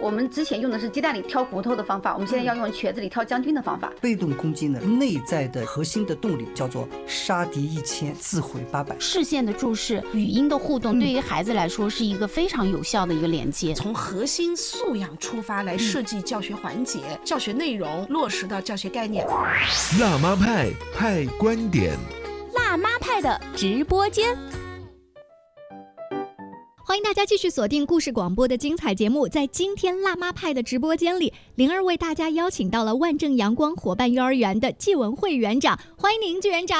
我们之前用的是鸡蛋里挑骨头的方法，我们现在要用瘸子里挑将军的方法。被动攻击呢，内在的核心的动力叫做杀敌一千，自毁八百。视线的注视、语音的互动，对于孩子来说是一个非常有效的一个连接。从核心素养出发来设计教学环节、教学内容，落实到教学概念。辣妈派派观点，辣妈派的直播间。欢迎大家继续锁定故事广播的精彩节目。在今天辣妈派的直播间里，灵儿为大家邀请到了万正阳光伙伴幼儿园的季文慧园长，欢迎您，季园长。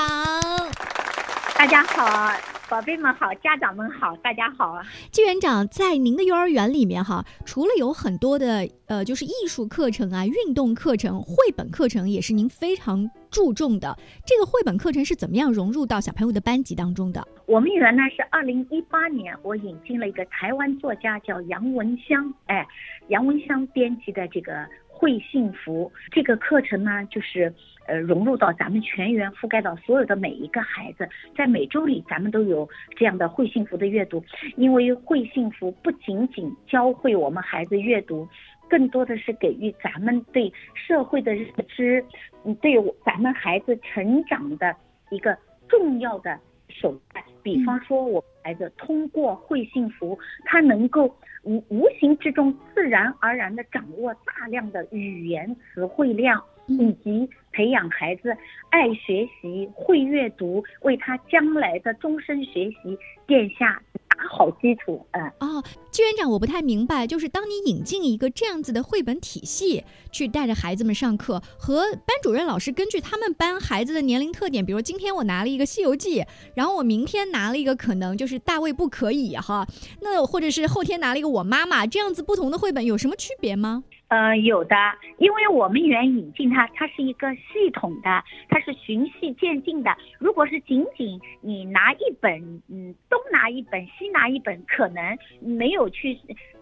大家好，宝贝们好，家长们好，大家好啊。季园长在您的幼儿园里面哈，除了有很多的呃，就是艺术课程啊、运动课程、绘本课程，也是您非常注重的。这个绘本课程是怎么样融入到小朋友的班级当中的？我们园呢是二零一八年，我引进了一个台湾作家叫杨文香，哎，杨文香编辑的这个。会幸福这个课程呢，就是呃融入到咱们全员，覆盖到所有的每一个孩子，在每周里咱们都有这样的会幸福的阅读，因为会幸福不仅仅教会我们孩子阅读，更多的是给予咱们对社会的认知，嗯，对咱们孩子成长的一个重要的手段。比方说，我孩子通过会幸福，他能够。无无形之中，自然而然地掌握大量的语言词汇量，以及培养孩子爱学习、会阅读，为他将来的终身学习奠下。好基础，嗯哦，季园长，我不太明白，就是当你引进一个这样子的绘本体系，去带着孩子们上课，和班主任老师根据他们班孩子的年龄特点，比如今天我拿了一个《西游记》，然后我明天拿了一个可能就是《大卫不可以》哈，那或者是后天拿了一个《我妈妈》，这样子不同的绘本有什么区别吗？呃，有的，因为我们园引进它，它是一个系统的，它是循序渐进的。如果是仅仅你拿一本，嗯，东拿一本，西拿一本，可能没有去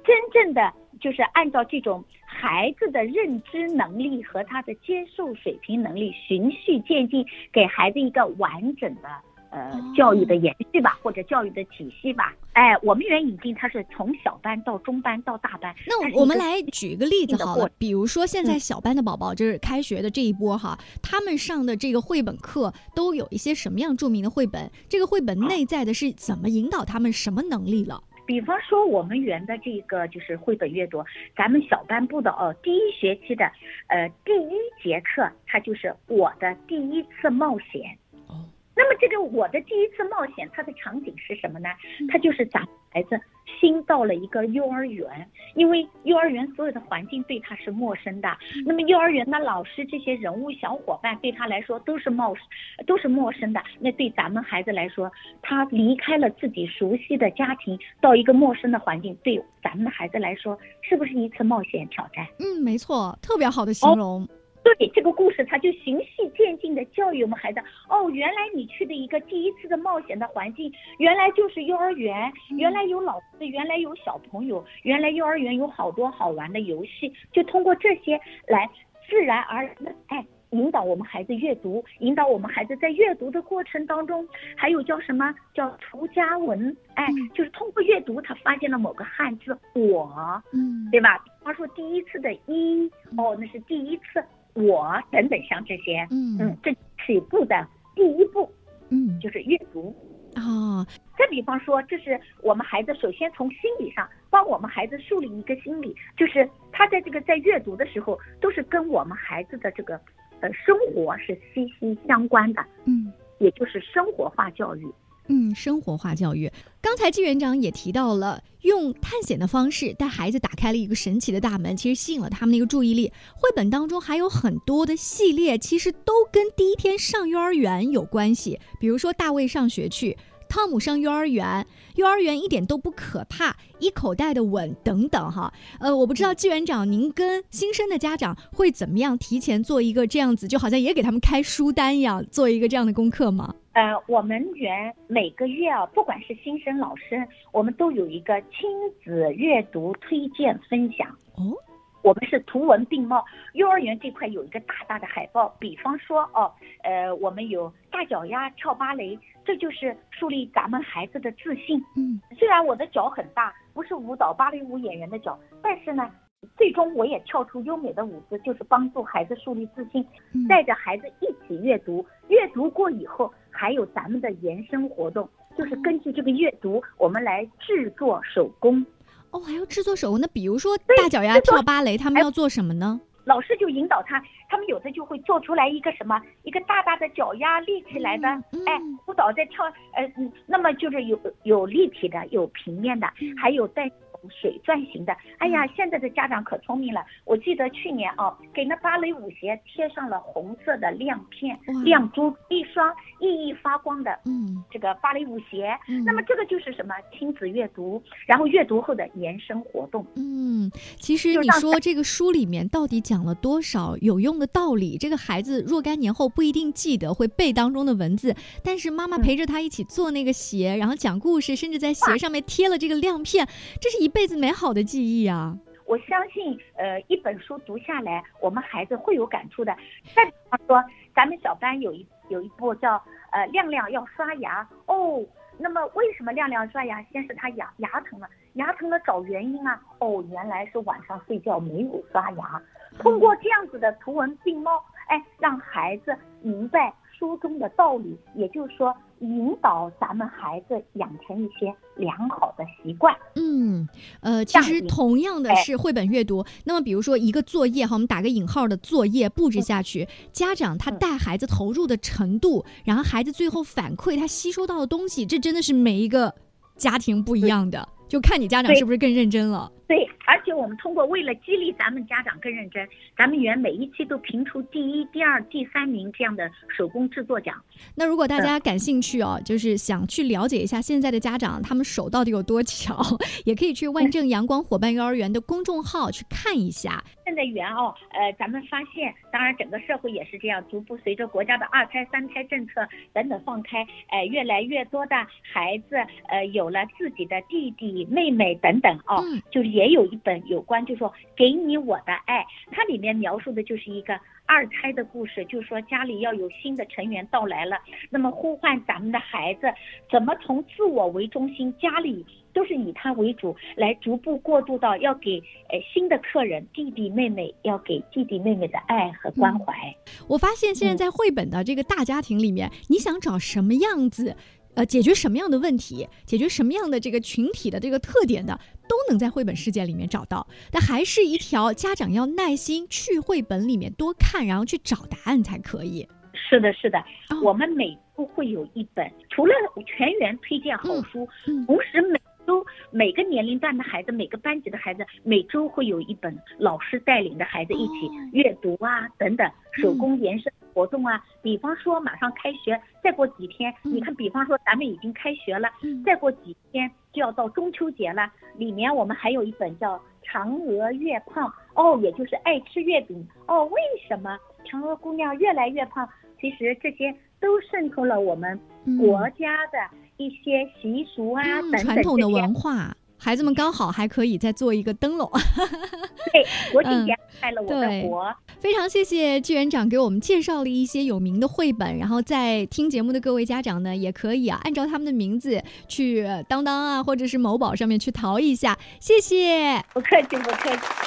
真正的就是按照这种孩子的认知能力和他的接受水平能力循序渐进，给孩子一个完整的。呃，教育的延续吧，或者教育的体系吧。哎，我们园引进它是从小班到中班到大班。那我们来举一个例子好了，比如说现在小班的宝宝，就是开学的这一波哈，他们上的这个绘本课都有一些什么样著名的绘本？这个绘本内在的是怎么引导他们什么能力了？比方说我们园的这个就是绘本阅读，咱们小班部的哦，第一学期的呃第一节课，它就是我的第一次冒险。那么这个我的第一次冒险，它的场景是什么呢？它就是咱孩子新到了一个幼儿园，因为幼儿园所有的环境对他是陌生的。那么幼儿园的老师这些人物小伙伴对他来说都是冒都是陌生的。那对咱们孩子来说，他离开了自己熟悉的家庭，到一个陌生的环境，对咱们的孩子来说，是不是一次冒险挑战？嗯，没错，特别好的形容。对这个故事，他就循序渐进的教育我们孩子。哦，原来你去的一个第一次的冒险的环境，原来就是幼儿园，原来有老师，原来有小朋友，原来幼儿园有好多好玩的游戏。就通过这些来自然而然的哎，引导我们孩子阅读，引导我们孩子在阅读的过程当中，还有叫什么叫涂家文？哎，就是通过阅读，他发现了某个汉字我，嗯，对吧？他说第一次的一，哦，那是第一次。我等等，像这些，嗯嗯，这起步的第一步，嗯，就是阅读啊。再比方说，这是我们孩子首先从心理上帮我们孩子树立一个心理，就是他在这个在阅读的时候，都是跟我们孩子的这个呃生活是息息相关的，嗯，也就是生活化教育。嗯，生活化教育。刚才季园长也提到了，用探险的方式带孩子打开了一个神奇的大门，其实吸引了他们的一个注意力。绘本当中还有很多的系列，其实都跟第一天上幼儿园有关系。比如说大卫上学去，汤姆上幼儿园，幼儿园一点都不可怕，一口袋的吻等等哈。呃，我不知道季园长，您跟新生的家长会怎么样提前做一个这样子，就好像也给他们开书单一样，做一个这样的功课吗？呃，我们园每个月啊，不管是新生老师，我们都有一个亲子阅读推荐分享。哦，我们是图文并茂。幼儿园这块有一个大大的海报，比方说哦，呃，我们有大脚丫跳芭蕾，这就是树立咱们孩子的自信。嗯，虽然我的脚很大，不是舞蹈芭蕾舞演员的脚，但是呢。最终我也跳出优美的舞姿，就是帮助孩子树立自信，嗯带着孩子一起阅读。阅读过以后，还有咱们的延伸活动，就是根据这个阅读，我们来制作手工。哦，还要制作手工。那比如说大脚丫跳芭蕾，他们要做什么呢？老师就引导他，他们有的就会做出来一个什么，一个大大的脚丫立起来的，嗯哎，舞蹈在跳，呃，嗯那么就是有有立体的，有平面的，嗯还有带水钻型的。哎呀，现在的家长可聪明了，我记得去年哦，给那芭蕾舞鞋贴上了红色的亮片，亮珠一双熠熠发光的嗯这个芭蕾舞鞋。嗯那么这个就是什么亲子阅读，然后阅读后的延伸活动。嗯，其实你说这个书里面到底讲了多少有用的道理？这个孩子若干年后不一定记得会背当中的文字，但是妈妈嗯陪着他一起做那个鞋，然后讲故事，甚至在鞋上面贴了这个亮片，这是一辈子美好的记忆啊！我相信，呃，一本书读下来，我们孩子会有感触的。再比方说，咱们小班有一有一部叫呃亮亮要刷牙哦，那么为什么亮亮刷牙？先是他牙牙疼了，牙疼了找原因啊，哦，原来是晚上睡觉没有刷牙。通过这样子的图文并茂，哎，让孩子明白书中的道理，也就是说，引导咱们孩子养成一些良好的习惯。嗯，呃，其实同样的哎是绘本阅读。那么，比如说一个作业哈，我们打个引号的作业布置下去，家长他嗯带孩子投入的程度，然后孩子最后反馈他吸收到的东西，这真的是每一个家庭不一样的，就看你家长是不是更认真了。对，而且我们通过为了激励咱们家长更认真，咱们园每一期都评出第一、第二、第三名这样的手工制作奖。那如果大家感兴趣哦，就是想去了解一下现在的家长他们手到底有多巧，也可以去万正阳光伙伴幼儿园的公众号去看一下。现在园哦，呃，咱们发现，当然整个社会也是这样，逐步随着国家的二胎、三胎政策等等放开，呃，越来越多的孩子呃有了自己的弟弟妹妹等等哦，嗯就是也有一本有关，就说给你我的爱，它里面描述的就是一个二胎的故事，就是说家里要有新的成员到来了，那么呼唤咱们的孩子怎么从自我为中心，家里都是以他为主，来逐步过渡到要给呃新的客人弟弟妹妹要给弟弟妹妹的爱和关怀。我发现现在嗯。在绘本的这个大家庭里面，你想找什么样子，呃，解决什么样的问题，解决什么样的这个群体的这个特点的，都能在绘本世界里面找到。但还是一条家长要耐心去绘本里面多看，然后去找答案才可以。是的，是的，哦我们每周会有一本，除了全员推荐好书，嗯同时每周每个年龄段的孩子，每个班级的孩子，每周会有一本老师带领的孩子一起哦阅读啊，等等手工延伸活动啊。比方说马上开学，再过几天，嗯你看，比方说咱们已经开学了，嗯再过几天就要到中秋节了，里面我们还有一本叫《嫦娥月胖》哦，也就是爱吃月饼哦。为什么嫦娥姑娘越来越胖？其实这些都渗透了我们国家的一些习俗啊、嗯等等传统的文化。孩子们刚好还可以再做一个灯笼，对，国庆嗯节爱了我的国。非常谢谢纪园长给我们介绍了一些有名的绘本，然后在听节目的各位家长呢，也可以啊按照他们的名字去当当啊，或者是某宝上面去淘一下，谢谢。不客气，不客气。